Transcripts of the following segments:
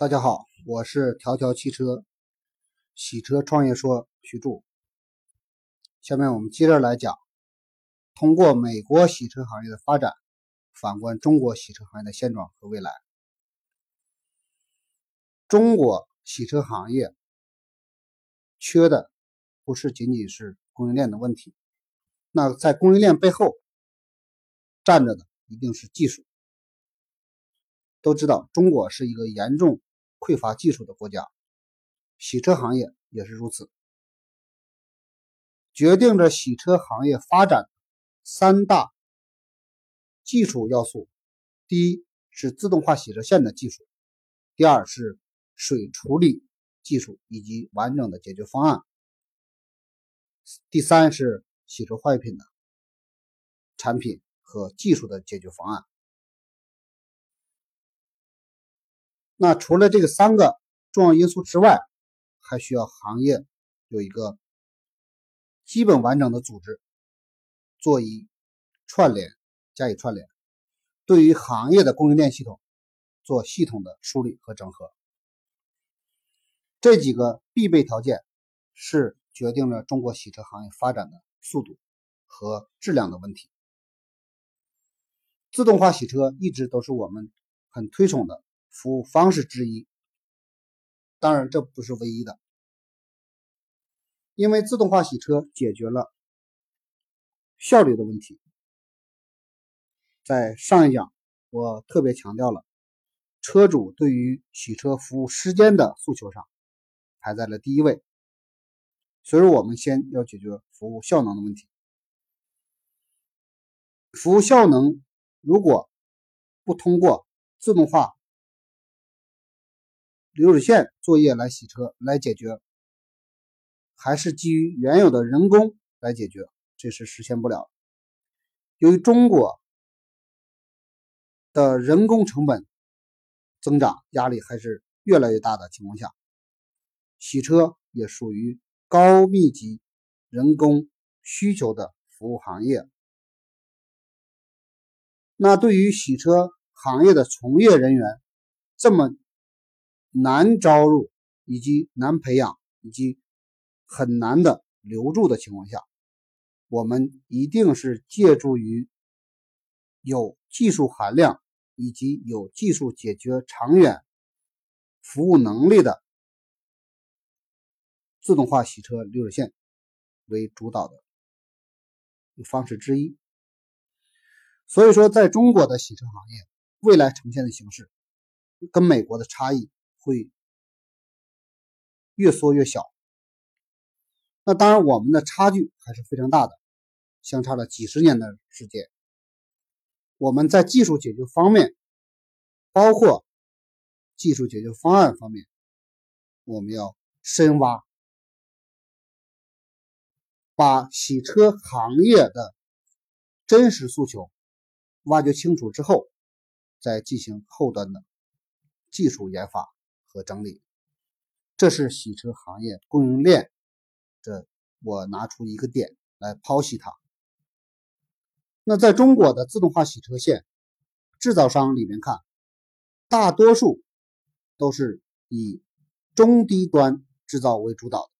大家好，我是条条汽车洗车创业说徐柱。下面我们接着来讲，通过美国洗车行业的发展，反观中国洗车行业的现状和未来。中国洗车行业缺的不是仅仅是供应链的问题，那在供应链背后站着的一定是技术。都知道，中国是一个严重匮乏技术的国家，洗车行业也是如此。决定着洗车行业发展三大技术要素：第一是自动化洗车线的技术；第二是水处理技术以及完整的解决方案；第三是洗车坏品的产品和技术的解决方案。那除了这个三个重要因素之外，还需要行业有一个基本完整的组织，做一串联加以串联，对于行业的供应链系统做系统的梳理和整合。这几个必备条件是决定了中国洗车行业发展的速度和质量的问题。自动化洗车一直都是我们很推崇的。服务方式之一，当然这不是唯一的，因为自动化洗车解决了效率的问题。在上一讲，我特别强调了车主对于洗车服务时间的诉求上排在了第一位，所以我们先要解决服务效能的问题。服务效能如果不通过自动化，流水线作业来洗车来解决，还是基于原有的人工来解决，这是实现不了。由于中国的人工成本增长压力还是越来越大的情况下，洗车也属于高密集人工需求的服务行业。那对于洗车行业的从业人员，这么。难招入，以及难培养，以及很难的留住的情况下，我们一定是借助于有技术含量以及有技术解决长远服务能力的自动化洗车流水线为主导的方式之一。所以说，在中国的洗车行业未来呈现的形式跟美国的差异。会越缩越小，那当然我们的差距还是非常大的，相差了几十年的时间。我们在技术解决方面，包括技术解决方案方面，我们要深挖，把洗车行业的真实诉求挖掘清楚之后，再进行后端的技术研发。和整理，这是洗车行业供应链。这我拿出一个点来剖析它。那在中国的自动化洗车线制造商里面看，大多数都是以中低端制造为主导的，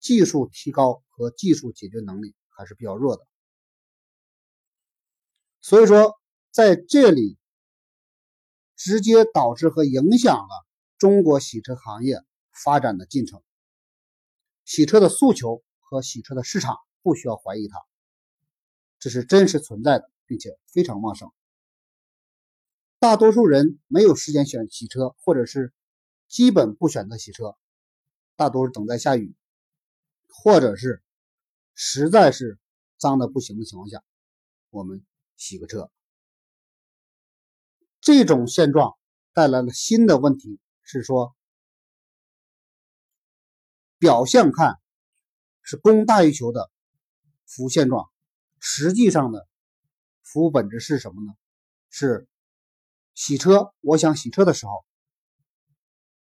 技术提高和技术解决能力还是比较弱的。所以说，在这里直接导致和影响了。中国洗车行业发展的进程，洗车的诉求和洗车的市场不需要怀疑它，这是真实存在的，并且非常旺盛。大多数人没有时间选洗车，或者是基本不选择洗车，大多是等待下雨，或者是实在是脏的不行的情况下，我们洗个车。这种现状带来了新的问题。是说，表象看是供大于求的服务现状，实际上的服务本质是什么呢？是洗车。我想洗车的时候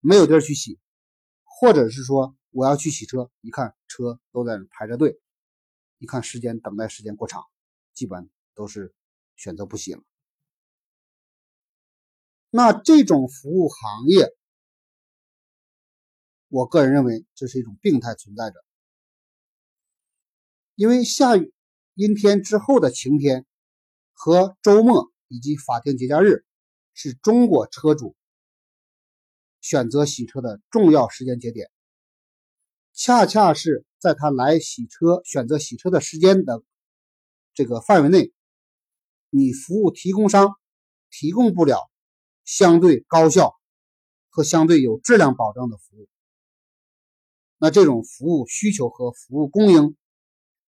没有地儿去洗，或者是说我要去洗车，一看车都在排着队，一看时间等待时间过长，基本都是选择不洗了。那这种服务行业。我个人认为这是一种病态存在着，因为下雨阴天之后的晴天和周末以及法定节假日是中国车主选择洗车的重要时间节点，恰恰是在他来洗车、选择洗车的时间的这个范围内，你服务提供商提供不了相对高效和相对有质量保障的服务。那这种服务需求和服务供应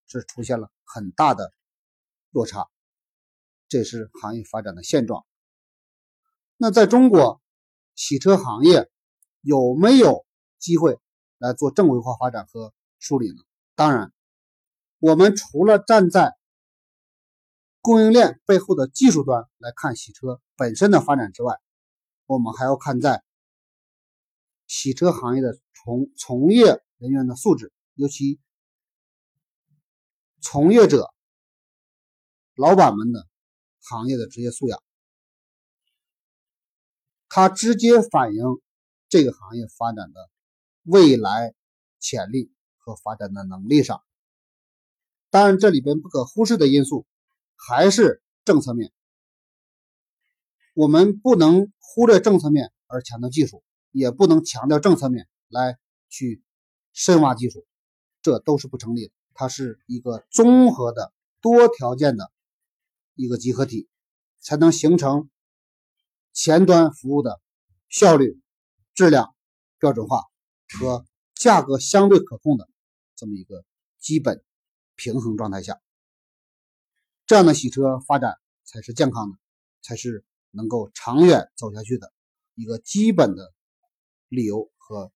是出现了很大的落差，这是行业发展的现状。那在中国洗车行业有没有机会来做正规化发展和梳理呢？当然，我们除了站在供应链背后的技术端来看洗车本身的发展之外，我们还要看在洗车行业的。从从业人员的素质，尤其从业者、老板们的行业的职业素养，它直接反映这个行业发展的未来潜力和发展的能力上。当然，这里边不可忽视的因素还是政策面，我们不能忽略政策面而强调技术，也不能强调政策面。来去深挖技术，这都是不成立的。它是一个综合的多条件的一个集合体，才能形成前端服务的效率、质量标准化和价格相对可控的这么一个基本平衡状态下，这样的洗车发展才是健康的，才是能够长远走下去的一个基本的理由和。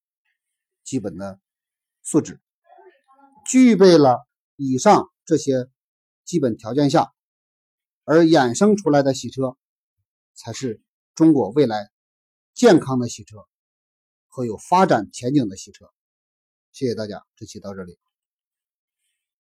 基本的素质具备了以上这些基本条件下，而衍生出来的洗车，才是中国未来健康的洗车和有发展前景的洗车。谢谢大家，这期到这里。